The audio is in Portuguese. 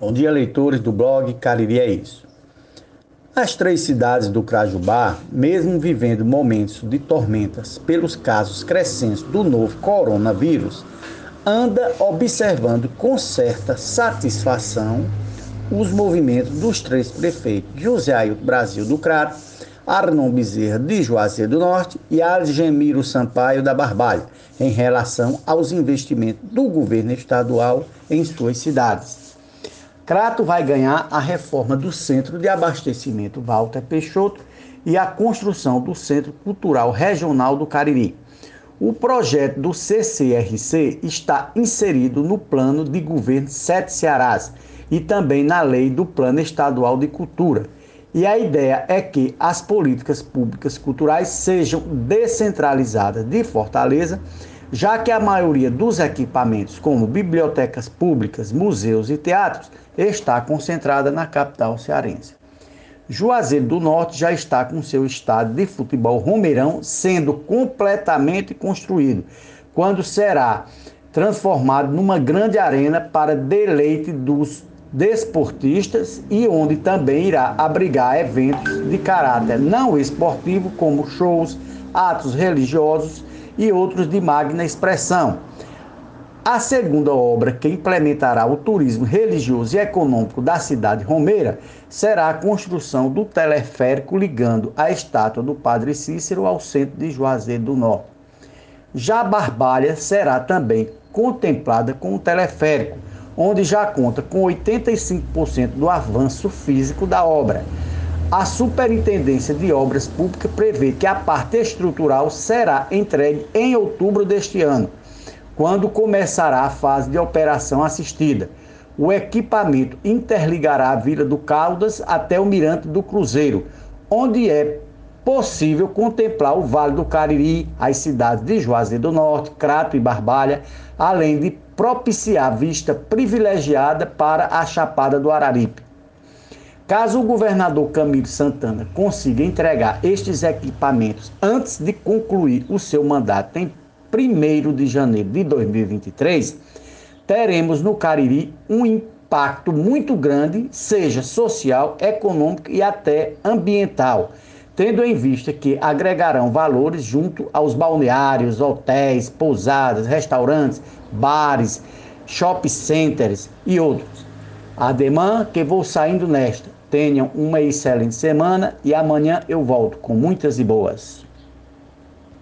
Bom dia, leitores do blog Cariri é Isso. As três cidades do Crajubá, mesmo vivendo momentos de tormentas pelos casos crescentes do novo coronavírus, anda observando com certa satisfação os movimentos dos três prefeitos José Ailton Brasil do Crato, Arnon Bezerra de Juazeiro do Norte e Algemiro Sampaio da Barbalha, em relação aos investimentos do governo estadual em suas cidades. Crato vai ganhar a reforma do Centro de Abastecimento Walter Peixoto e a construção do Centro Cultural Regional do Cariri. O projeto do CCRC está inserido no plano de governo Sete Cearás e também na lei do Plano Estadual de Cultura. E a ideia é que as políticas públicas culturais sejam descentralizadas de Fortaleza já que a maioria dos equipamentos, como bibliotecas públicas, museus e teatros, está concentrada na capital cearense. Juazeiro do Norte já está com seu estádio de futebol Romeirão sendo completamente construído, quando será transformado numa grande arena para deleite dos desportistas e onde também irá abrigar eventos de caráter não esportivo, como shows, atos religiosos e outros de magna expressão. A segunda obra que implementará o turismo religioso e econômico da cidade romeira será a construção do teleférico ligando a estátua do Padre Cícero ao centro de Juazeiro do Norte. Já Barbalha será também contemplada com o teleférico, onde já conta com 85% do avanço físico da obra a Superintendência de Obras Públicas prevê que a parte estrutural será entregue em outubro deste ano, quando começará a fase de operação assistida. O equipamento interligará a Vila do Caldas até o Mirante do Cruzeiro, onde é possível contemplar o Vale do Cariri, as cidades de Juazeiro do Norte, Crato e Barbalha, além de propiciar vista privilegiada para a Chapada do Araripe. Caso o governador Camilo Santana consiga entregar estes equipamentos antes de concluir o seu mandato em 1 de janeiro de 2023, teremos no Cariri um impacto muito grande, seja social, econômico e até ambiental, tendo em vista que agregarão valores junto aos balneários, hotéis, pousadas, restaurantes, bares, shopping centers e outros. Ademã que vou saindo nesta Tenham uma excelente semana e amanhã eu volto com muitas e boas.